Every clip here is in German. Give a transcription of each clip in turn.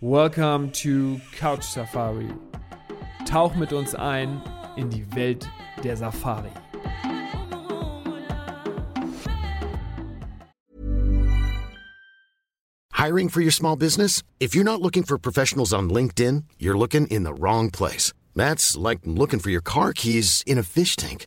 Welcome to Couch Safari. Tauch mit uns ein in die Welt der Safari. Hiring for your small business? If you're not looking for professionals on LinkedIn, you're looking in the wrong place. That's like looking for your car keys in a fish tank.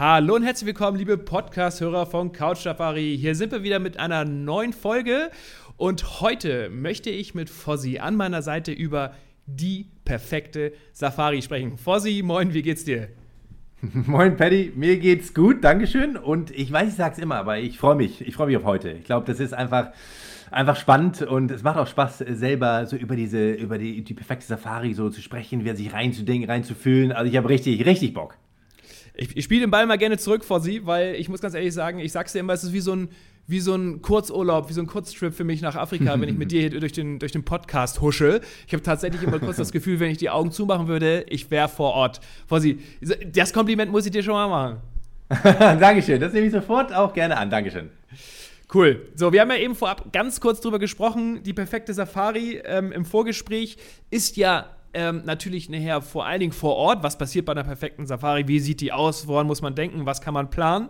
Hallo und herzlich willkommen, liebe Podcast-Hörer von Couch Safari. Hier sind wir wieder mit einer neuen Folge und heute möchte ich mit Fossi an meiner Seite über die perfekte Safari sprechen. Fossi, moin, wie geht's dir? Moin Paddy, mir geht's gut, Dankeschön. Und ich weiß, ich sag's immer, aber ich freue mich. Ich freue mich auf heute. Ich glaube, das ist einfach, einfach spannend und es macht auch Spaß, selber so über diese, über die, die perfekte Safari so zu sprechen, wieder sich reinzudenken, reinzufühlen. Also ich habe richtig, richtig Bock. Ich, ich spiele den Ball mal gerne zurück vor Sie, weil ich muss ganz ehrlich sagen, ich sag's dir immer, es ist wie so ein, wie so ein Kurzurlaub, wie so ein Kurztrip für mich nach Afrika, wenn ich mit dir hier durch den, durch den Podcast husche. Ich habe tatsächlich immer kurz das Gefühl, wenn ich die Augen zumachen würde, ich wäre vor Ort. Vor Sie. Das Kompliment muss ich dir schon mal machen. Dankeschön, das nehme ich sofort auch gerne an. Dankeschön. Cool. So, wir haben ja eben vorab ganz kurz drüber gesprochen. Die perfekte Safari ähm, im Vorgespräch ist ja ähm, natürlich nachher vor allen Dingen vor Ort. Was passiert bei einer perfekten Safari? Wie sieht die aus? Woran muss man denken? Was kann man planen?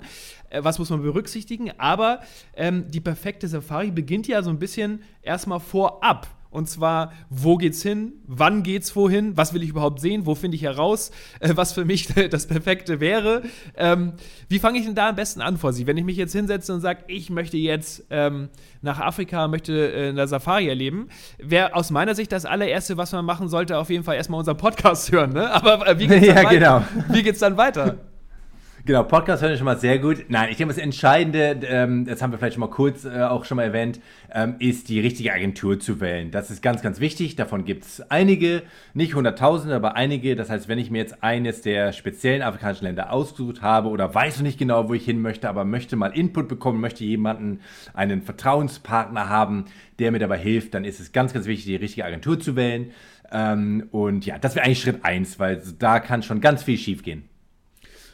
Äh, was muss man berücksichtigen? Aber ähm, die perfekte Safari beginnt ja so ein bisschen erstmal vorab. Und zwar, wo geht's hin? Wann geht's wohin? Was will ich überhaupt sehen? Wo finde ich heraus, äh, was für mich das Perfekte wäre? Ähm, wie fange ich denn da am besten an vor Sie? Wenn ich mich jetzt hinsetze und sage, ich möchte jetzt ähm, nach Afrika, möchte äh, eine Safari erleben, wäre aus meiner Sicht das allererste, was man machen sollte, auf jeden Fall erstmal unseren Podcast hören. Ne? Aber äh, wie geht's dann ja, weiter? genau. Wie geht's dann weiter? Genau, Podcast hören schon mal sehr gut. Nein, ich denke, das Entscheidende, ähm, das haben wir vielleicht schon mal kurz äh, auch schon mal erwähnt, ähm, ist die richtige Agentur zu wählen. Das ist ganz, ganz wichtig. Davon gibt es einige, nicht hunderttausende, aber einige. Das heißt, wenn ich mir jetzt eines der speziellen afrikanischen Länder ausgesucht habe oder weiß noch nicht genau, wo ich hin möchte, aber möchte mal Input bekommen, möchte jemanden, einen Vertrauenspartner haben, der mir dabei hilft, dann ist es ganz, ganz wichtig, die richtige Agentur zu wählen. Ähm, und ja, das wäre eigentlich Schritt eins, weil da kann schon ganz viel schiefgehen.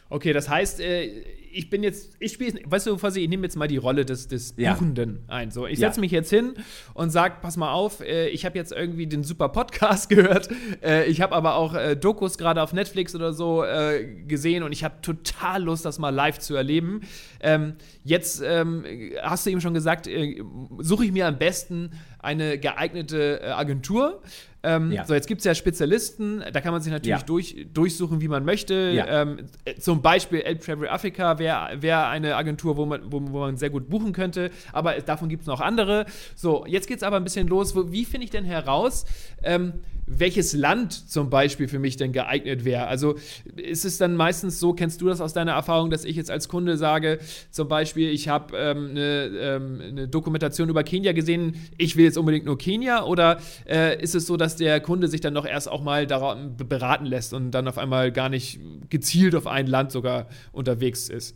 Okay, das heißt, äh, ich bin jetzt, ich spiele, weißt du, Fossi, ich nehme jetzt mal die Rolle des, des Ja. Buchenden ein. So, ich Ja. setze mich jetzt hin und sage, pass mal auf, äh, ich habe jetzt irgendwie den super Podcast gehört. Äh, ich habe aber auch äh, Dokus gerade auf Netflix oder so äh, gesehen und ich habe total Lust, das mal live zu erleben. Ähm, jetzt ähm, hast du eben schon gesagt, äh, suche ich mir am besten eine geeignete äh, Agentur. Ähm, Ja. So, jetzt gibt es ja Spezialisten, da kann man sich natürlich Ja. durch, durchsuchen, wie man möchte. Ja. Ähm, äh, zum Beispiel El Travel Africa wäre wär eine Agentur, wo man, wo, wo man sehr gut buchen könnte, aber davon gibt es noch andere. So, jetzt geht es aber ein bisschen los. Wie finde ich denn heraus, ähm, welches Land zum Beispiel für mich denn geeignet wäre? Also ist es dann meistens so, kennst du das aus deiner Erfahrung, dass ich jetzt als Kunde sage, zum Beispiel, ich habe ähm, eine, ähm, eine Dokumentation über Kenia gesehen, ich will jetzt unbedingt nur Kenia? Oder äh, ist es so, dass der Kunde sich dann doch erst auch mal beraten lässt und dann auf einmal gar nicht gezielt auf ein Land sogar unterwegs ist?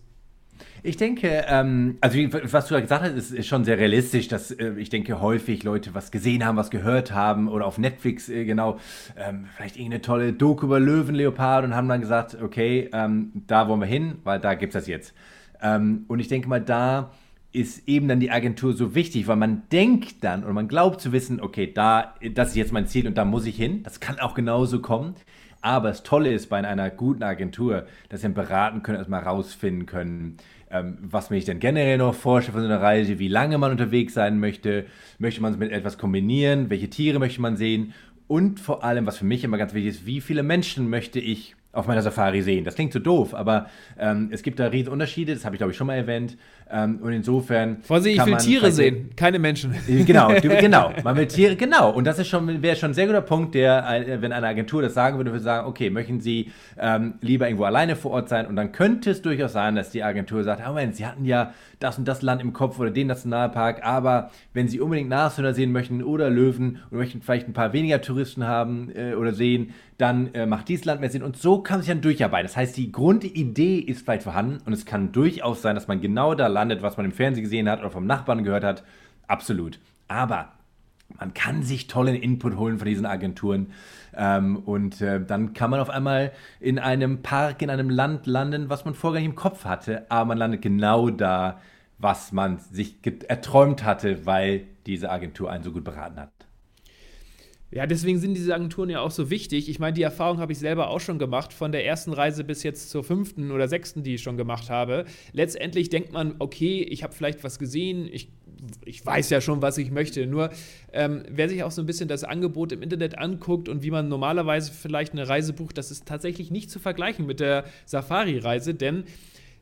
Ich denke, ähm, also wie, was du gerade gesagt hast, ist, ist schon sehr realistisch, dass äh, ich denke, häufig Leute was gesehen haben, was gehört haben oder auf Netflix äh, genau, ähm, vielleicht irgendeine tolle Doku über Löwenleopard und haben dann gesagt, okay, ähm, da wollen wir hin, weil da gibt es das jetzt. Ähm, und ich denke mal, da ist eben dann die Agentur so wichtig, weil man denkt dann oder man glaubt zu wissen, okay, da, das ist jetzt mein Ziel und da muss ich hin. Das kann auch genauso kommen. Aber das Tolle ist bei einer guten Agentur, dass sie beraten können, erstmal rausfinden können, ähm, was mir ich denn generell noch vorstelle von so einer Reise, wie lange man unterwegs sein möchte, möchte man es mit etwas kombinieren, welche Tiere möchte man sehen? Und vor allem, was für mich immer ganz wichtig ist, wie viele Menschen möchte ich auf meiner Safari sehen. Das klingt so doof, aber ähm, es gibt da riesen Unterschiede, das habe ich glaube ich schon mal erwähnt. Ähm, und insofern. Vorsicht, ich will Tiere sehen, keine Menschen. Genau, du, genau. Man will Tiere, genau. Und das ist schon, wäre schon ein sehr guter Punkt, der, äh, wenn eine Agentur das sagen würde, würde sagen, okay, möchten Sie ähm, lieber irgendwo alleine vor Ort sein? Und dann könnte es durchaus sein, dass die Agentur sagt, oh Moment, Sie hatten ja das und das Land im Kopf oder den Nationalpark, aber wenn Sie unbedingt Nashörner sehen möchten oder Löwen und möchten vielleicht ein paar weniger Touristen haben äh, oder sehen, dann äh, macht dieses Land mehr Sinn. Und so kann sich dann durcharbeiten. Das heißt, die Grundidee ist vielleicht vorhanden und es kann durchaus sein, dass man genau da landet, was man im Fernsehen gesehen hat oder vom Nachbarn gehört hat. Absolut. Aber man kann sich tollen Input holen von diesen Agenturen. Ähm, und äh, dann kann man auf einmal in einem Park, in einem Land landen, was man vorher nicht im Kopf hatte. Aber man landet genau da, was man sich erträumt hatte, weil diese Agentur einen so gut beraten hat. Ja, deswegen sind diese Agenturen ja auch so wichtig. Ich meine, die Erfahrung habe ich selber auch schon gemacht, von der ersten Reise bis jetzt zur fünften oder sechsten, die ich schon gemacht habe. Letztendlich denkt man, okay, ich habe vielleicht was gesehen, ich, ich weiß ja schon, was ich möchte. Nur ähm, wer sich auch so ein bisschen das Angebot im Internet anguckt und wie man normalerweise vielleicht eine Reise bucht, das ist tatsächlich nicht zu vergleichen mit der Safari-Reise, denn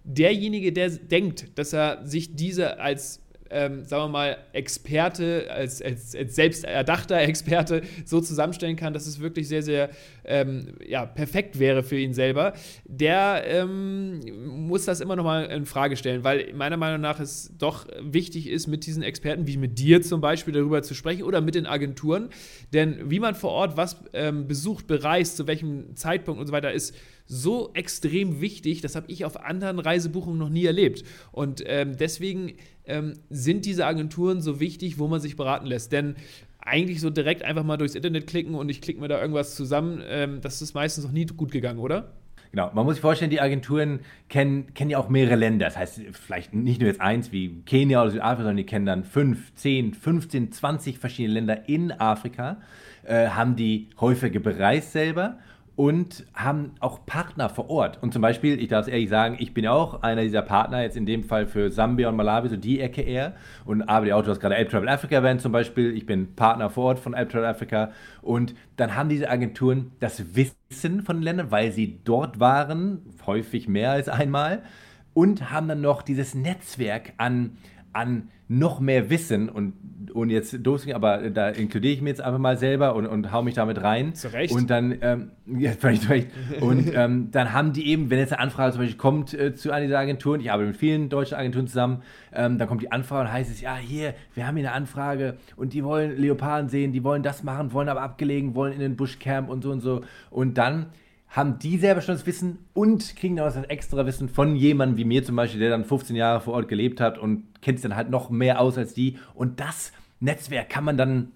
derjenige, der denkt, dass er sich diese als ähm, sagen wir mal, Experte, als, als, als selbst Experte so zusammenstellen kann, dass es wirklich sehr, sehr ähm, ja, perfekt wäre für ihn selber, der ähm, muss das immer noch mal in Frage stellen, weil meiner Meinung nach es doch wichtig ist, mit diesen Experten, wie mit dir zum Beispiel, darüber zu sprechen oder mit den Agenturen. Denn wie man vor Ort was ähm, besucht, bereist, zu welchem Zeitpunkt und so weiter, ist so extrem wichtig. Das habe ich auf anderen Reisebuchungen noch nie erlebt. Und ähm, deswegen ähm, sind diese Agenturen so wichtig, wo man sich beraten lässt. Denn eigentlich so direkt einfach mal durchs Internet klicken und ich klicke mir da irgendwas zusammen, ähm, das ist meistens noch nie gut gegangen, oder? Genau, man muss sich vorstellen, die Agenturen kennen, kennen ja auch mehrere Länder. Das heißt, vielleicht nicht nur jetzt eins wie Kenia oder Südafrika, sondern die kennen dann fünf, zehn, 15, 20 verschiedene Länder in Afrika, äh, haben die häufige bereist selber und haben auch Partner vor Ort. Und zum Beispiel, ich darf es ehrlich sagen, ich bin auch einer dieser Partner, jetzt in dem Fall für Sambia und Malawi, so die Ecke eher. Und aber die Autos gerade App Travel Africa erwähnt zum Beispiel. Ich bin Partner vor Ort von App Travel Africa. Und dann haben diese Agenturen das Wissen von den Ländern, weil sie dort waren, häufig mehr als einmal. Und haben dann noch dieses Netzwerk an, an noch mehr Wissen und, und jetzt dosing, aber da inkludiere ich mir jetzt einfach mal selber und, und hau mich damit rein. Zu Recht. Und dann, ähm, ja, völlig recht. Und ähm, dann haben die eben, wenn jetzt eine Anfrage zum Beispiel kommt äh, zu einer dieser Agenturen, ich arbeite mit vielen deutschen Agenturen zusammen, ähm, dann kommt die Anfrage und heißt es, ja, hier, wir haben hier eine Anfrage und die wollen Leoparden sehen, die wollen das machen, wollen aber abgelegen, wollen in den Buschcamp und so und so. Und dann haben die selber schon das Wissen und kriegen dann das extra Wissen von jemandem wie mir zum Beispiel, der dann 15 Jahre vor Ort gelebt hat und kennt sich dann halt noch mehr aus als die. Und das Netzwerk kann man dann,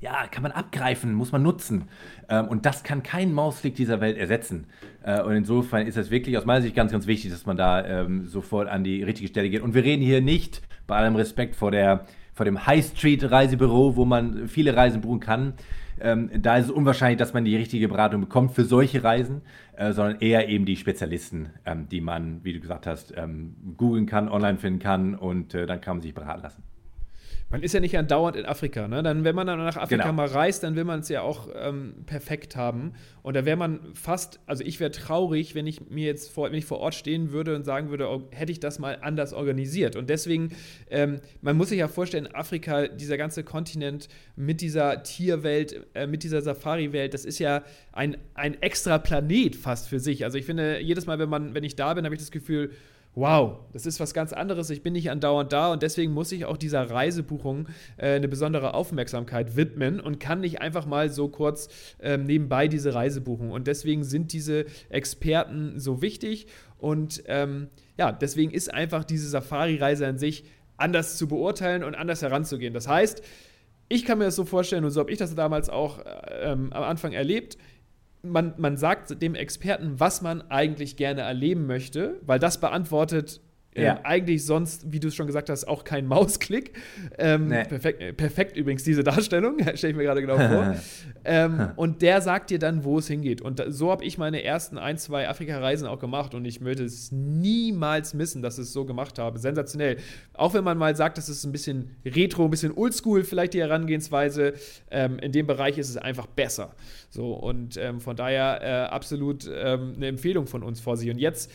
ja, kann man abgreifen, muss man nutzen. Ähm, und das kann kein Mausklick dieser Welt ersetzen. Äh, und insofern ist es wirklich aus meiner Sicht ganz, ganz wichtig, dass man da ähm, sofort an die richtige Stelle geht. Und wir reden hier nicht, bei allem Respekt vor, der, vor dem High Street Reisebüro, wo man viele Reisen buchen kann, ähm, da ist es unwahrscheinlich, dass man die richtige Beratung bekommt für solche Reisen, äh, sondern eher eben die Spezialisten, ähm, die man, wie du gesagt hast, ähm, googeln kann, online finden kann und äh, dann kann man sich beraten lassen man ist ja nicht andauernd in Afrika. Ne? Dann, wenn man dann nach Afrika genau. mal reist, dann will man es ja auch ähm, perfekt haben. Und da wäre man fast, also ich wäre traurig, wenn ich mir jetzt vor, wenn ich vor Ort stehen würde und sagen würde, oh, hätte ich das mal anders organisiert. Und deswegen, ähm, man muss sich ja vorstellen, Afrika, dieser ganze Kontinent mit dieser Tierwelt, äh, mit dieser Safari-Welt, das ist ja ein, ein extra Planet fast für sich. Also ich finde, jedes Mal, wenn man, wenn ich da bin, habe ich das Gefühl, wow, das ist was ganz anderes, ich bin nicht andauernd da und deswegen muss ich auch dieser Reisebuchung äh, eine besondere Aufmerksamkeit widmen und kann nicht einfach mal so kurz ähm, nebenbei diese Reise buchen. Und deswegen sind diese Experten so wichtig und ähm, ja, deswegen ist einfach diese Safari-Reise an sich anders zu beurteilen und anders heranzugehen. Das heißt, ich kann mir das so vorstellen, und so habe ich das damals auch äh, ähm, am Anfang erlebt man, man sagt dem Experten, was man eigentlich gerne erleben möchte, weil das beantwortet Ähm, ja. eigentlich sonst, wie du es schon gesagt hast, auch kein Mausklick. Ähm, nee. perfekt, äh, perfekt übrigens diese Darstellung, stelle ich mir gerade genau vor. ähm, und der sagt dir dann, wo es hingeht. Und da, so habe ich meine ersten ein, zwei Afrika-Reisen auch gemacht und ich möchte es niemals missen, dass ich es so gemacht habe. Sensationell. Auch wenn man mal sagt, das ist ein bisschen retro, ein bisschen oldschool, vielleicht die Herangehensweise, ähm, in dem Bereich ist es einfach besser. So, und ähm, von daher äh, absolut ähm, eine Empfehlung von uns vor sich. Und jetzt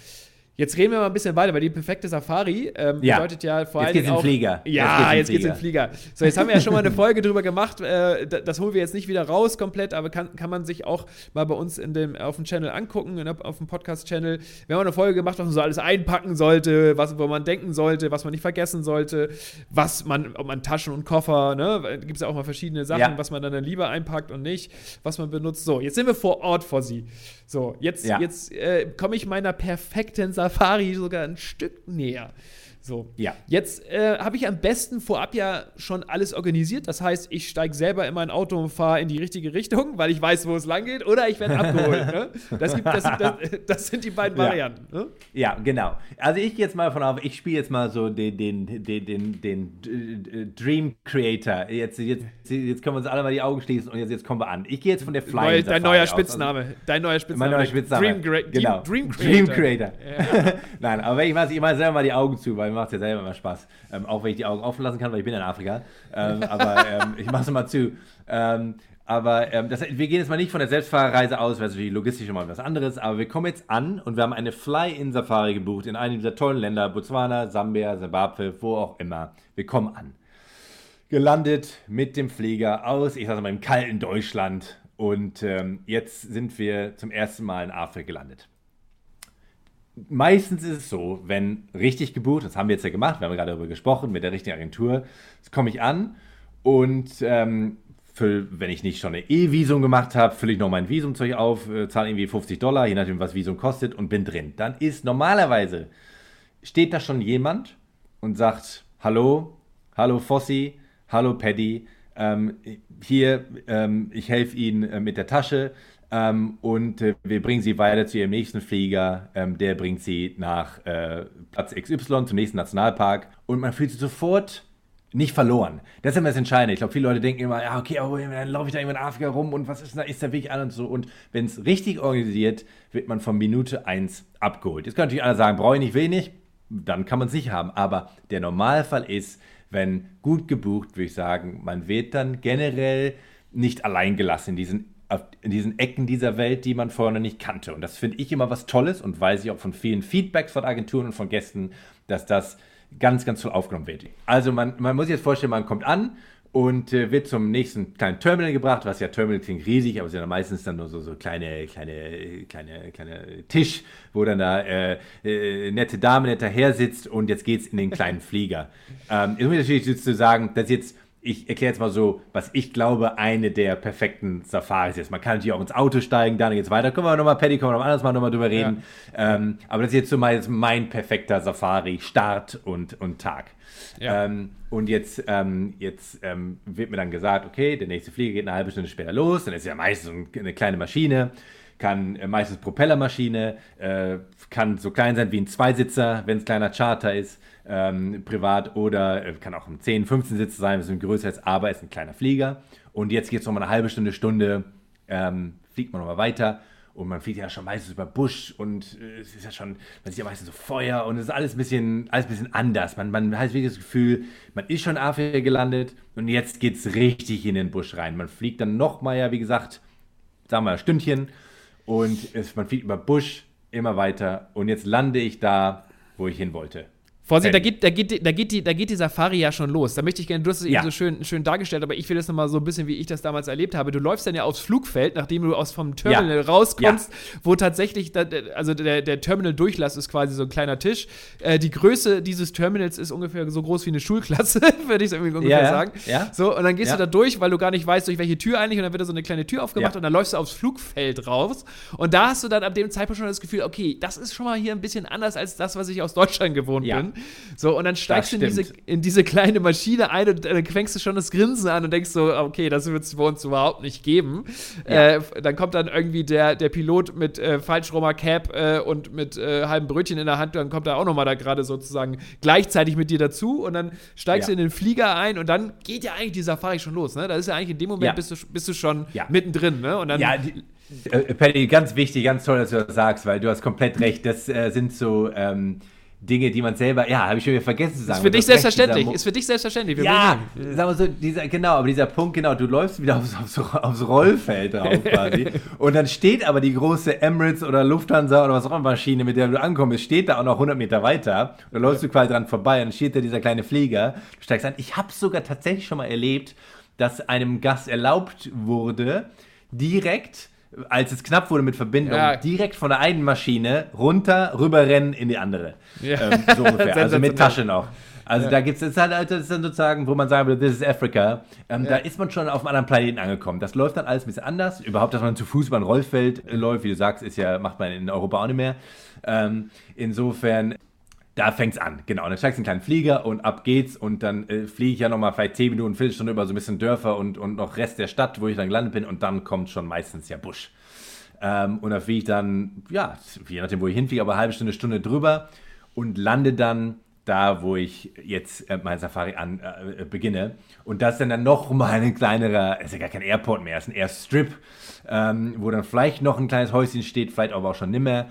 Jetzt reden wir mal ein bisschen weiter, weil die perfekte Safari ähm, ja. bedeutet ja vor allem. Jetzt geht's auch, in Flieger. Ja, jetzt geht's, in, Flieger. Flieger. So, jetzt haben wir ja schon mal eine Folge drüber gemacht. Äh, das holen wir jetzt nicht wieder raus komplett, aber kann, kann man sich auch mal bei uns in dem, auf dem Channel angucken, in, auf dem Podcast-Channel. Wir haben eine Folge gemacht, was man so alles einpacken sollte, was, wo man denken sollte, was man nicht vergessen sollte, was man, ob man Taschen und Koffer, ne? Gibt es ja auch mal verschiedene Sachen, ja. was man dann lieber einpackt und nicht, was man benutzt. So, jetzt sind wir vor Ort vor Sie. So, jetzt, ja. jetzt äh, komme ich meiner perfekten Safari sogar ein Stück näher. So, ja. Jetzt äh, habe ich am besten vorab ja schon alles organisiert. Das heißt, ich steige selber in mein Auto und fahre in die richtige Richtung, weil ich weiß, wo es lang geht, oder ich werde abgeholt. ne? das, gibt, das, das, das, sind die beiden ja. Varianten. Ne? Ja, genau. Also ich gehe jetzt mal von auf, ich spiele jetzt mal so den, den, den, den, den Dream Creator. Jetzt, jetzt, jetzt können wir uns alle mal die Augen schließen und jetzt, jetzt kommen wir an. Ich gehe jetzt von der Fly. Neu, dein neuer Spitzname. Also, dein neuer Spitzname. Mein neuer Spitzname. Dream, genau. Dream, Dream Creator. Dream Creator. Ja. Nein, aber ich mache ich mach selber mal die Augen zu, weil macht es ja selber immer Spaß. Ähm, auch wenn ich die Augen offen lassen kann, weil ich bin in Afrika. Ähm, aber ähm, ich mache es mal zu. Ähm, aber ähm, das, wir gehen jetzt mal nicht von der Selbstfahrerreise aus, weil es natürlich logistisch immer was anderes. Aber wir kommen jetzt an und wir haben eine Fly-In-Safari gebucht in einem dieser tollen Länder, Botswana, Sambia, Zimbabwe, wo auch immer. Wir kommen an. Gelandet mit dem Flieger aus, ich sage mal, im kalten Deutschland. Und ähm, jetzt sind wir zum ersten Mal in Afrika gelandet meistens ist es so, wenn richtig gebucht, das haben wir jetzt ja gemacht, wir haben gerade darüber gesprochen, mit der richtigen Agentur, jetzt komme ich an und ähm, für, wenn ich nicht schon eine E-Visum gemacht habe, fülle ich noch mein Visumzeug auf, äh, zahle irgendwie 50 Dollar, je nachdem, was Visum kostet und bin drin. Dann ist normalerweise, steht da schon jemand und sagt, hallo, hallo Fossi, hallo Paddy, ähm, hier, ähm, ich helfe Ihnen äh, mit der Tasche, ähm, und äh, wir bringen sie weiter zu ihrem nächsten Flieger. Ähm, der bringt sie nach äh, Platz XY, zum nächsten Nationalpark. Und man fühlt sich sofort nicht verloren. Das ist immer das Entscheidende. Ich glaube, viele Leute denken immer, ja, okay, aber dann laufe ich da irgendwann in Afrika rum und was ist da, ist der Weg an und so. Und wenn es richtig organisiert, wird man von Minute 1 abgeholt. Jetzt können natürlich alle sagen, brauche ich nicht, nicht. Dann kann man es nicht haben. Aber der Normalfall ist, wenn gut gebucht, würde ich sagen, man wird dann generell nicht allein gelassen in diesen in diesen Ecken dieser Welt, die man vorher noch nicht kannte. Und das finde ich immer was Tolles und weiß ich auch von vielen Feedbacks von Agenturen und von Gästen, dass das ganz, ganz toll aufgenommen wird. Also man, man muss sich jetzt vorstellen, man kommt an und äh, wird zum nächsten kleinen Terminal gebracht, was ja Terminal klingt riesig, aber es sind ja meistens dann nur so, so kleine, kleine, kleine, kleine Tisch, wo dann da äh, äh, nette Dame netter her sitzt und jetzt geht es in den kleinen Flieger. Ähm, jetzt muss ich natürlich zu sagen, dass jetzt ich erkläre jetzt mal so, was ich glaube, eine der perfekten Safaris ist. Man kann natürlich auch ins Auto steigen, dann geht's weiter. Können wir nochmal, Paddy, können wir noch anders mal nochmal drüber reden. Ja. Ähm, aber das ist jetzt so mein, mein perfekter Safari-Start und, und Tag. Ja. Ähm, und jetzt, ähm, jetzt ähm, wird mir dann gesagt, okay, der nächste Flieger geht eine halbe Stunde später los. Dann ist ja meistens eine kleine Maschine kann äh, meistens Propellermaschine, äh, kann so klein sein wie ein Zweisitzer, wenn es kleiner Charter ist ähm, privat oder äh, kann auch ein 10, 15 Sitze sein, wir sind größer als aber ist ein kleiner Flieger. Und jetzt geht es nochmal eine halbe Stunde, Stunde, ähm, fliegt man nochmal weiter und man fliegt ja schon meistens über Busch und äh, es ist ja schon, man sieht ja meistens so Feuer und es ist alles ein bisschen, alles ein bisschen anders. Man, man hat wirklich das Gefühl, man ist schon Afrika gelandet und jetzt geht es richtig in den Busch rein. Man fliegt dann nochmal, ja, wie gesagt, sagen wir ein Stündchen und es, man fliegt über Busch immer weiter und jetzt lande ich da, wo ich hin wollte. Vorsicht, da geht, da, geht, da, geht die, da geht die Safari ja schon los. Da möchte ich gerne, du hast es ja. eben so schön, schön dargestellt, aber ich will das nochmal so ein bisschen, wie ich das damals erlebt habe. Du läufst dann ja aufs Flugfeld, nachdem du aus vom Terminal ja. rauskommst, ja. wo tatsächlich, da, also der, der Terminal-Durchlass ist quasi so ein kleiner Tisch. Äh, die Größe dieses Terminals ist ungefähr so groß wie eine Schulklasse, würde ich es irgendwie ungefähr sagen. Ja. So, und dann gehst du da durch, weil du gar nicht weißt, durch welche Tür eigentlich, und dann wird da so eine kleine Tür aufgemacht und dann läufst du aufs Flugfeld raus. Und da hast du dann ab dem Zeitpunkt schon das Gefühl, okay, das ist schon mal hier ein bisschen anders als das, was ich aus Deutschland gewohnt bin. So, und dann steigst du in diese, in diese kleine Maschine ein und dann fängst du schon das Grinsen an und denkst so, okay, das wird es bei uns überhaupt nicht geben. Ja. Äh, dann kommt dann irgendwie der, der Pilot mit äh, falschromer Cap äh, und mit äh, halbem Brötchen in der Hand, dann kommt er auch nochmal da gerade sozusagen gleichzeitig mit dir dazu und dann steigst ja. du in den Flieger ein und dann geht ja eigentlich die Safari schon los. Ne? Das ist ja eigentlich in dem Moment, ja. bist, du, bist du schon mittendrin. Ne? Und dann, ja, die, äh, Paddy, ganz wichtig, ganz toll, dass du das sagst, weil du hast komplett recht. Das äh, sind so ähm, Dinge, die man selber, ja, habe ich schon wieder vergessen zu sagen. Ist für dich selbstverständlich. Ist für dich selbstverständlich. Wir ja, sagen wir so, dieser, genau, aber dieser Punkt, genau, du läufst wieder aufs, aufs, aufs Rollfeld drauf quasi. und dann steht aber die große Emirates oder Lufthansa oder was auch immer Maschine, mit der du ankommst, steht da auch noch 100 Meter weiter. Und dann läufst du quasi dran vorbei und dann steht da dieser kleine Flieger. Du steigst ein. Ich habe sogar tatsächlich schon mal erlebt, dass einem Gast erlaubt wurde, direkt als es knapp wurde mit Verbindung, ja. direkt von der einen Maschine runter, rüberrennen in die andere. Ja. Ähm, so ungefähr. also mit Tasche noch. Also ja. da gibt es halt, das ist dann sozusagen, wo man sagen würde, this is Africa. Ähm, ja. Da ist man schon auf einem anderen Planeten angekommen. Das läuft dann alles ein bisschen anders. Überhaupt, dass man zu Fuß über ein Rollfeld äh, läuft, wie du sagst, ist ja, macht man in Europa auch nicht mehr. Ähm, insofern da fängt es an, genau. Dann steigst du in einen kleinen Flieger und ab geht's. Und dann äh, fliege ich ja nochmal vielleicht 10 Minuten, Viertelstunde über so ein bisschen Dörfer und, und noch Rest der Stadt, wo ich dann gelandet bin. Und dann kommt schon meistens ja Busch. Ähm, und da fliege ich dann, ja, je nachdem, wo ich hinfliege, aber eine halbe Stunde, Stunde drüber und lande dann da, wo ich jetzt äh, mein Safari an, äh, beginne. Und das ist dann, dann noch mal ein kleinerer, ist ja gar kein Airport mehr, ist ein Airstrip, ähm, wo dann vielleicht noch ein kleines Häuschen steht, vielleicht aber auch schon nimmer.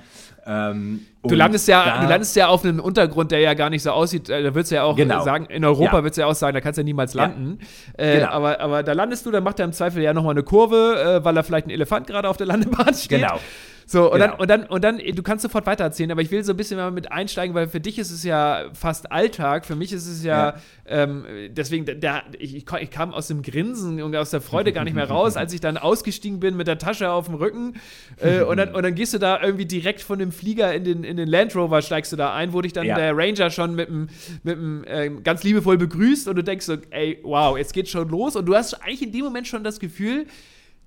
Ähm, du, landest ja, du landest ja auf einem Untergrund, der ja gar nicht so aussieht. Äh, da würdest du ja auch genau. sagen, in Europa ja. würdest du ja auch sagen, da kannst du ja niemals landen. Ja. Äh, genau. aber, aber da landest du, dann macht er im Zweifel ja nochmal eine Kurve, äh, weil da vielleicht ein Elefant gerade auf der Landebahn steht. Genau. So, und, genau. dann, und, dann, und dann, du kannst sofort weitererzählen, aber ich will so ein bisschen mal mit einsteigen, weil für dich ist es ja fast Alltag, für mich ist es ja, ja. Ähm, deswegen, der, ich, ich, kam aus dem Grinsen und aus der Freude gar nicht mehr raus, als ich dann ausgestiegen bin mit der Tasche auf dem Rücken äh, und, dann, und dann gehst du da irgendwie direkt von dem Flieger in den, in den Land Rover, steigst du da ein, wo dich dann ja. der Ranger schon mit einem mit äh, ganz liebevoll begrüßt und du denkst so, ey, wow, jetzt geht's schon los und du hast eigentlich in dem Moment schon das Gefühl,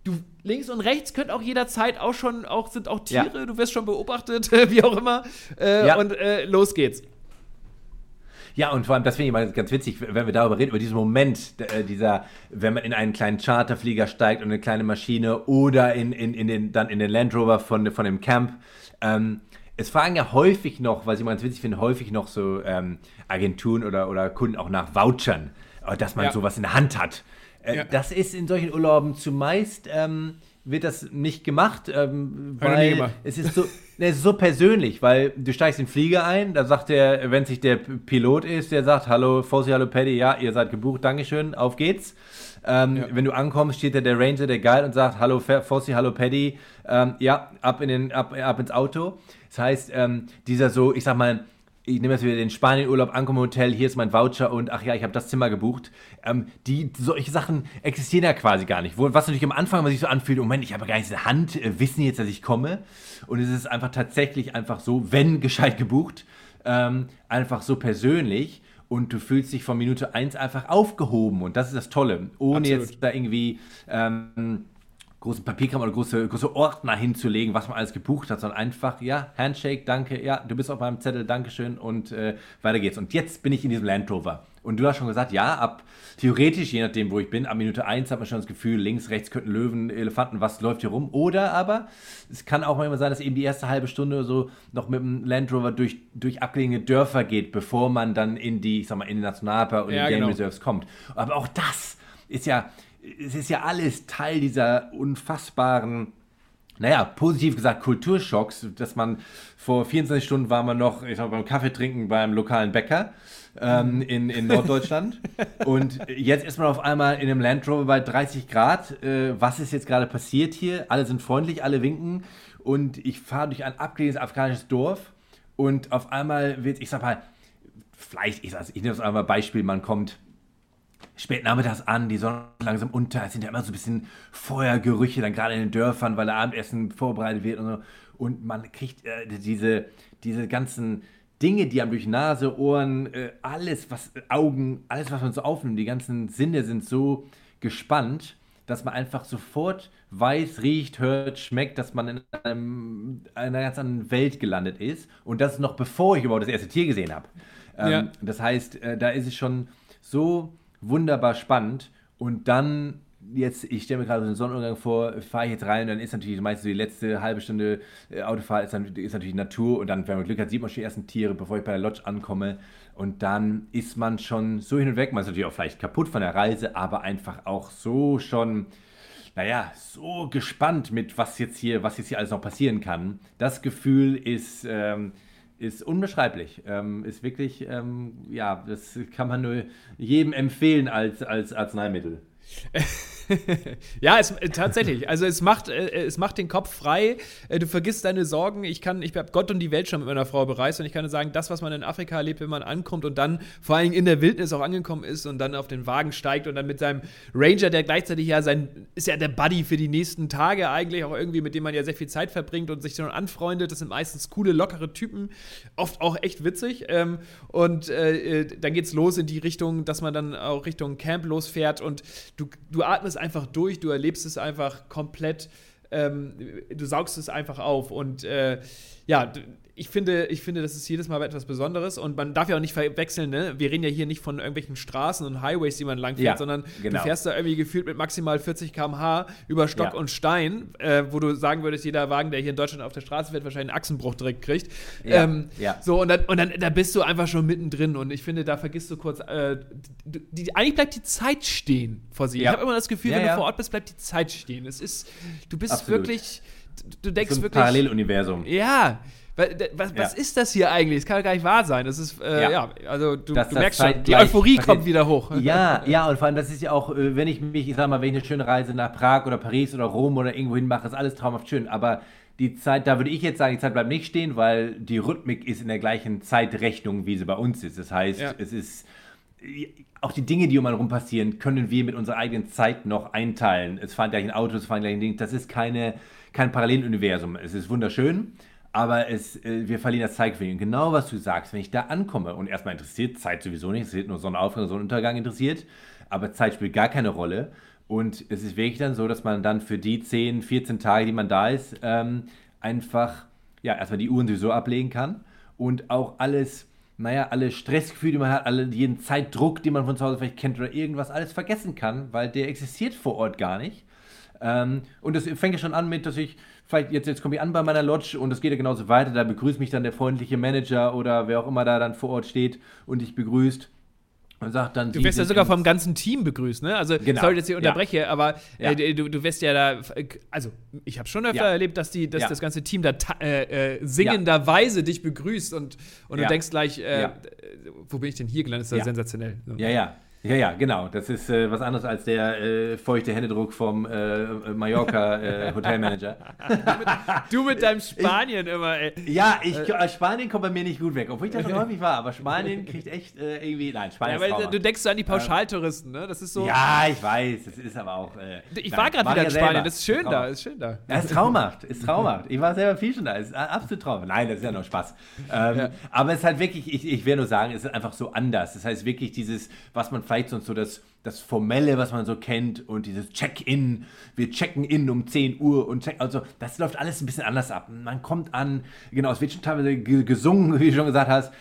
du links und rechts könnt auch jederzeit auch schon, auch sind auch Tiere, ja. du wirst schon beobachtet, wie auch immer. Äh, ja. Und äh, los geht's. Ja, und vor allem, das finde ich mal ganz witzig, wenn wir darüber reden, über diesen Moment, äh, dieser, wenn man in einen kleinen Charterflieger steigt und eine kleine Maschine oder in, in, in den, dann in den Land Rover von, von dem Camp. Ähm, es fragen ja häufig noch, was ich mal ganz witzig finde, häufig noch so ähm, Agenturen oder, oder Kunden auch nach Vouchern, äh, dass man ja. sowas in der Hand hat. Äh, ja. Das ist in solchen Urlauben zumeist ähm, wird das nicht gemacht, ähm, weil es ist so, es ist so persönlich, weil du steigst in den Flieger ein, da sagt der, wenn sich der Pilot ist, der sagt, hallo Fossi, hallo Paddy, ja, ihr seid gebucht, Dankeschön, auf geht's. Ähm, ja. Wenn du ankommst, steht da der Ranger, der Guide und sagt, hallo Fossi, hallo Paddy, ähm, ja, ab, in den, ab, ab ins Auto. Das heißt, ähm, dieser so, ich sag mal, ich nehme jetzt wieder den Spanien-Urlaub, ankomme Hotel, hier ist mein Voucher und ach ja, ich habe das Zimmer gebucht. Ähm, die, solche Sachen existieren ja quasi gar nicht. Wo, was natürlich am Anfang man sich so anfühlt, Moment, ich habe gar nicht diese Hand, äh, wissen jetzt, dass ich komme. Und es ist einfach tatsächlich einfach so, wenn gescheit gebucht, ähm, einfach so persönlich und du fühlst dich von Minute 1 einfach aufgehoben und das ist das Tolle. Ohne Absolut. jetzt da irgendwie ähm, großen Papierkram oder große, große Ordner hinzulegen, was man alles gebucht hat, sondern einfach, ja, Handshake, danke, ja, du bist auf meinem Zettel, Dankeschön und äh, weiter geht's. Und jetzt bin ich in diesem Land Rover. Und du hast schon gesagt, ja, ab theoretisch, je nachdem, wo ich bin, ab Minute 1 hat man schon das Gefühl, links, rechts könnten Löwen, Elefanten, was läuft hier rum. Oder aber, es kann auch manchmal sein, dass eben die erste halbe Stunde so noch mit dem Land Rover durch, durch abgelegene Dörfer geht, bevor man dann in die, ich sag mal, in den Nationalpark und ja, in die Game genau. Reserves kommt. Aber auch das ist ja, es ist ja alles Teil dieser unfassbaren, naja, positiv gesagt Kulturschocks, dass man vor 24 Stunden war man noch, ich mal, beim Kaffee trinken beim lokalen Bäcker ähm, in, in Norddeutschland und jetzt ist man auf einmal in einem Land Rover bei 30 Grad. Äh, was ist jetzt gerade passiert hier? Alle sind freundlich, alle winken und ich fahre durch ein abgelegenes afghanisches Dorf und auf einmal wird, ich sag mal, vielleicht, ich, ich nehme das einmal Beispiel, man kommt spät nachmittags an, die Sonne langsam unter, es sind ja immer so ein bisschen Feuergerüche, dann gerade in den Dörfern, weil der Abendessen vorbereitet wird und so. Und man kriegt äh, diese, diese ganzen Dinge, die einem durch Nase, Ohren, äh, alles, was Augen, alles, was man so aufnimmt, die ganzen Sinne sind so gespannt, dass man einfach sofort weiß, riecht, hört, schmeckt, dass man in einem, einer ganz anderen Welt gelandet ist. Und das noch bevor ich überhaupt das erste Tier gesehen habe. Ähm, ja. Das heißt, äh, da ist es schon so wunderbar spannend und dann jetzt, ich stelle mir gerade den Sonnenuntergang vor, fahre ich jetzt rein, dann ist natürlich meistens so die letzte halbe Stunde äh, Autofahrt ist, ist natürlich Natur und dann, wenn man Glück hat, sieht man schon die ersten Tiere, bevor ich bei der Lodge ankomme. Und dann ist man schon so hin und weg. Man ist natürlich auch vielleicht kaputt von der Reise, aber einfach auch so schon, naja, so gespannt mit, was jetzt hier, was jetzt hier alles noch passieren kann. Das Gefühl ist. Ähm, ist unbeschreiblich. Ähm, ist wirklich, ähm, ja, das kann man nur jedem empfehlen als, als Arzneimittel. ja, es, äh, tatsächlich. Also es macht, äh, es macht den Kopf frei. Äh, du vergisst deine Sorgen. Ich kann, ich habe Gott und die Welt schon mit meiner Frau bereist und ich kann sagen, das, was man in Afrika erlebt, wenn man ankommt und dann vor Dingen in der Wildnis auch angekommen ist und dann auf den Wagen steigt und dann mit seinem Ranger, der gleichzeitig ja sein, ist ja der Buddy für die nächsten Tage eigentlich, auch irgendwie, mit dem man ja sehr viel Zeit verbringt und sich dann anfreundet. Das sind meistens coole, lockere Typen, oft auch echt witzig. Ähm, und äh, dann geht's los in die Richtung, dass man dann auch Richtung Camp losfährt und du, du atmest es einfach durch, du erlebst es einfach komplett, ähm, du saugst es einfach auf. Und äh, ja, ich finde, ich finde, das ist jedes Mal etwas Besonderes und man darf ja auch nicht verwechseln, ne? Wir reden ja hier nicht von irgendwelchen Straßen und Highways, die man langfährt, ja, sondern genau. du fährst da irgendwie gefühlt mit maximal 40 km/h über Stock ja. und Stein, äh, wo du sagen würdest, jeder Wagen, der hier in Deutschland auf der Straße fährt, wahrscheinlich einen Achsenbruch direkt kriegt. Ja, ähm, ja. So, und dann, und dann da bist du einfach schon mittendrin und ich finde, da vergisst du kurz, äh, die, eigentlich bleibt die Zeit stehen vor sich. Ich habe immer das Gefühl, wenn du vor Ort bist, bleibt die Zeit stehen. Es ist, du bist Absolut. wirklich, du denkst so ein wirklich. Paralleluniversum. Ja. Was, was, ja. ist das hier eigentlich? Das kann gar nicht wahr sein. Das ist, äh, ja. ja. also du, du merkst schon, die Euphorie kommt wieder hoch. Ja, ja, und vor allem, das ist ja auch, äh, wenn ich mich, ich sag mal, wenn ich eine schöne Reise nach Prag oder Paris oder Rom oder irgendwo hin mache, ist alles traumhaft schön. Aber die Zeit, da würde ich jetzt sagen, die Zeit bleibt nicht stehen, weil die Rhythmik ist in der gleichen Zeitrechnung, wie sie bei uns ist. Das heißt, ja. es ist auch die Dinge, die um einen herum passieren, können wir mit unserer eigenen Zeit noch einteilen. Es fahren gleich ein Auto, es fahren gleich ein Ding. Das ist keine, kein Paralleluniversum. Es ist wunderschön aber es, äh, wir verlieren das Zeitgefühl. Genau was du sagst, wenn ich da ankomme und erstmal interessiert, Zeit sowieso nicht, es wird nur Sonnenaufgang, Sonnenuntergang interessiert, aber Zeit spielt gar keine Rolle. Und es ist wirklich dann so, dass man dann für die 10, 14 Tage, die man da ist, ähm, einfach ja, erstmal die Uhren sowieso ablegen kann und auch alles, naja, alle Stressgefühle, die man hat, alle, jeden Zeitdruck, den man von zu Hause vielleicht kennt oder irgendwas, alles vergessen kann, weil der existiert vor Ort gar nicht. Ähm, und das fängt ja schon an mit, dass ich vielleicht jetzt, jetzt komme ich an bei meiner Lodge und es geht ja genauso weiter. Da begrüßt mich dann der freundliche Manager oder wer auch immer da dann vor Ort steht und dich begrüßt. Und sagt dann, du wirst ja sogar vom ganzen Team begrüßt, ne? Also, genau. sorry, dass ich unterbreche, ja. aber äh, ja. du, du wirst ja da, also, ich habe schon öfter ja. erlebt, dass, die, dass das ganze Team da äh, äh, singenderweise dich begrüßt und, und du denkst gleich, äh, wo bin ich denn hier gelandet? Das ist ja sensationell. Ja, ja. Ja, ja, genau. Das ist äh, was anderes als der äh, feuchte Händedruck vom äh, Mallorca äh, Hotelmanager. du, mit, deinem Spanien ich, immer, ey. Ja, ich, äh, Spanien kommt bei mir nicht gut weg, obwohl ich das schon häufig war. Aber Spanien kriegt echt äh, irgendwie. Nein, Spanien ja, weil Du denkst so an die Pauschaltouristen, ne? Das ist so. Ja, ich weiß. Das ist aber auch. ich nein, war gerade wieder in Spanien. Selber. Das ist schön da. Ist schön da. Ja, ist traumhaft. Ist traumhaft. Ich war selber viel schon da. Ist absolut traumhaft. Nein, das ist ja nur Spaß. Ähm, ja. Aber es ist halt wirklich, ich, ich will nur sagen, es ist einfach so anders. Das heißt wirklich dieses, was man vielleicht sonst so das das Formelle, was man so kennt und dieses Check-in, wir checken in um 10 Uhr und check, also das läuft alles ein bisschen anders ab. Man kommt an, genau, es wird schon teilweise gesungen, wie du schon gesagt hast.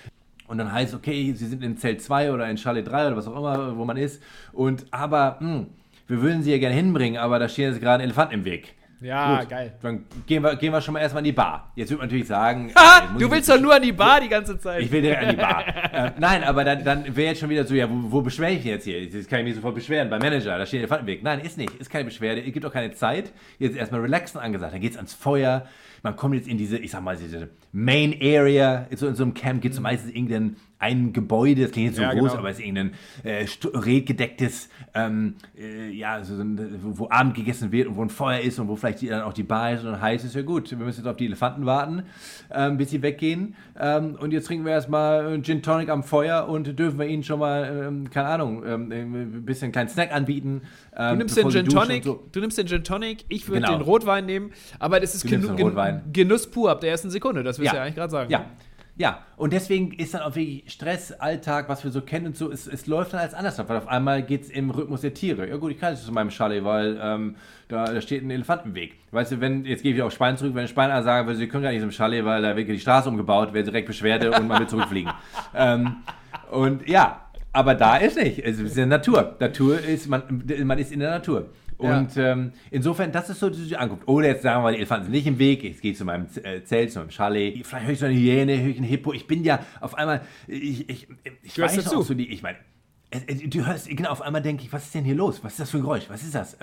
Und dann heißt, okay, sie sind in Zelt 2 oder in Chalet 3 oder was auch immer, wo man ist. Und aber, mh, hm, wir würden sie ja gerne hinbringen, aber da stehen jetzt gerade Elefanten im Weg. Ja, Gut, geil. Dann gehen wir, gehen wir schon mal erstmal in die Bar. Jetzt wird man natürlich sagen. äh, du willst doch nur an die Bar die ganze Zeit. Ich will direkt an die Bar. äh, nein, aber dann, dann wäre jetzt schon wieder so, ja, wo, wo beschwere ich mich jetzt hier? Jetzt kann ich mich sofort beschweren beim Manager, da steht der Elefantenweg. Nein, ist nicht, ist keine Beschwerde, es gibt auch keine Zeit. Jetzt erstmal relaxen angesagt. Dann geht es ans Feuer. Man kommt jetzt in diese, ich sag mal, diese Main Area. So in so einem Camp gibt es meistens irgendeinen ein Gebäude, das klingt jetzt so ja, groß, genau. aber es ist irgendein äh, redgedecktes, ähm, äh, ja, so, wo, wo Abend gegessen wird und wo ein Feuer ist und wo vielleicht dann auch die Bar ist und dann heißt es ja gut, wir müssen jetzt auf die Elefanten warten, ähm, bis sie weggehen. Ähm, und jetzt trinken wir erstmal Gin Tonic am Feuer und dürfen wir ihnen schon mal, ähm, keine Ahnung, ähm, ein bisschen einen kleinen Snack anbieten. Du ähm, nimmst den Gin Tonic, so. du nimmst den Gin Tonic, ich würde genau. den Rotwein nehmen, aber das ist Genu Genuss pur ab der ersten Sekunde, das willst du ja, ja eigentlich gerade sagen. Ja. Ja, und deswegen ist dann auch wirklich Stress, Alltag, was wir so kennen und so, es, es läuft dann als anders ab, weil auf einmal geht es im Rhythmus der Tiere. Ja gut, ich kann es zu meinem Chalet, weil ähm, da, da, steht ein Elefantenweg. Weißt du, wenn, jetzt gehe ich auf Spanien zurück, wenn ein Spanier sagen würde, sie können gar nicht zum Chalet, weil da wird die Straße umgebaut, wäre direkt Beschwerde und man will zurückfliegen. ähm, Und ja, aber da ist nicht. Es ist ja Natur. Natur ist, man, man ist in der Natur. Und ja. ähm, insofern, das ist so die Ankunft. Oder jetzt sagen wir mal, die Elefanten sind nicht im Weg. Ich gehe zu meinem äh, Zelt, zu meinem Chalet. Vielleicht höre ich so eine Hyäne, höre ich einen Hippo. Ich bin ja auf einmal, ich, ich, ich weiß dazu. auch so die, ich meine, Du hörst, genau, auf einmal denke ich, was ist denn hier los? Was ist das für ein Geräusch? Was ist das?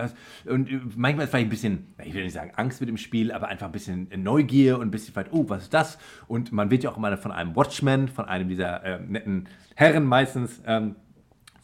Und äh, manchmal ist vielleicht ein bisschen, ich will nicht sagen Angst mit dem Spiel, aber einfach ein bisschen Neugier und ein bisschen vielleicht, oh, was ist das? Und man wird ja auch immer von einem Watchman, von einem dieser äh, netten Herren meistens, ähm,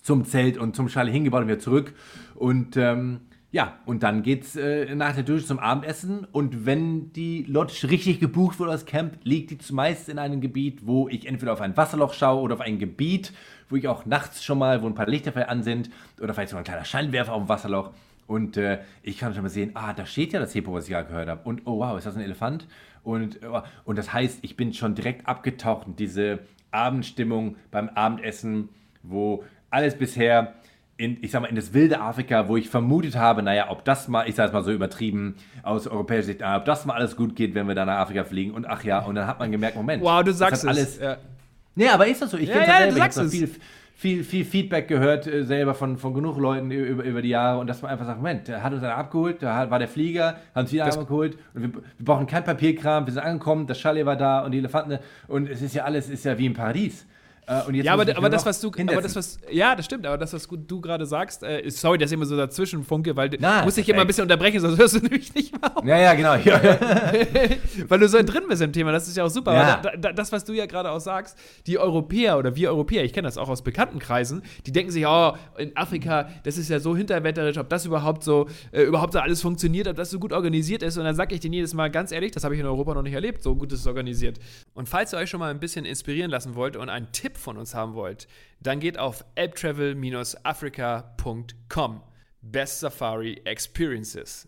zum Zelt und zum Schale hingebaut und wieder zurück. Und ähm, ja, und dann geht's äh, nach der Dusche zum Abendessen. Und wenn die Lodge richtig gebucht wurde, das Camp, liegt die zumeist in einem Gebiet, wo ich entweder auf ein Wasserloch schaue oder auf ein Gebiet, wo ich auch nachts schon mal, wo ein paar Lichter an sind oder vielleicht sogar ein kleiner Scheinwerfer auf dem Wasserloch. Und äh, ich kann schon mal sehen, ah, da steht ja das Hippo, was ich gerade gehört habe. Und oh wow, ist das ein Elefant? Und, oh, und das heißt, ich bin schon direkt abgetaucht in diese Abendstimmung beim Abendessen, wo alles bisher in, ich sag mal, in das wilde Afrika, wo ich vermutet habe, naja, ob das mal, ich sage es mal so übertrieben, aus europäischer Sicht, ob das mal alles gut geht, wenn wir da nach Afrika fliegen. Und ach ja, und dann hat man gemerkt, Moment. Wow, du sagst es. Alles, ja. Nee, aber ist das so? Ich ja, ja, selber. Ich habe viel, viel, viel Feedback gehört, äh, selber von, von genug Leuten über, über die Jahre und dass man einfach sagt, Moment, der hat uns dann abgeholt, da war der Flieger, hat uns wieder das abgeholt und wir, wir, brauchen kein Papierkram, wir sind angekommen, das Chalet war da und die Elefanten und es ist ja alles, ist ja wie im Paradies. Äh, ja, aber, aber das, was du, aber das, was, ja, das stimmt, aber das, was du gerade sagst, äh, sorry, dass ich immer so dazwischen funke, weil Na, muss ich immer ein bisschen unterbrechen, sonst hörst du nämlich nicht mal auf. Ja, ja, genau. Ja. weil du so drin bist im Thema, das ist ja auch super. Ja. Aber da, das, was du ja gerade auch sagst, die Europäer oder wir Europäer, ich kenne das auch aus bekannten Kreisen, die denken sich, oh, in Afrika, das ist ja so hinterwetterisch, ob das überhaupt so, äh, überhaupt so alles funktioniert, ob das so gut organisiert ist. Und dann sage ich denen jedes Mal ganz ehrlich, das habe ich in Europa noch nicht erlebt, so gut ist es organisiert. Und falls ihr euch schon mal ein bisschen inspirieren lassen wollt und einen Tipp von uns haben wollt, dann geht auf elbtravel-africa.com. Best Safari Experiences.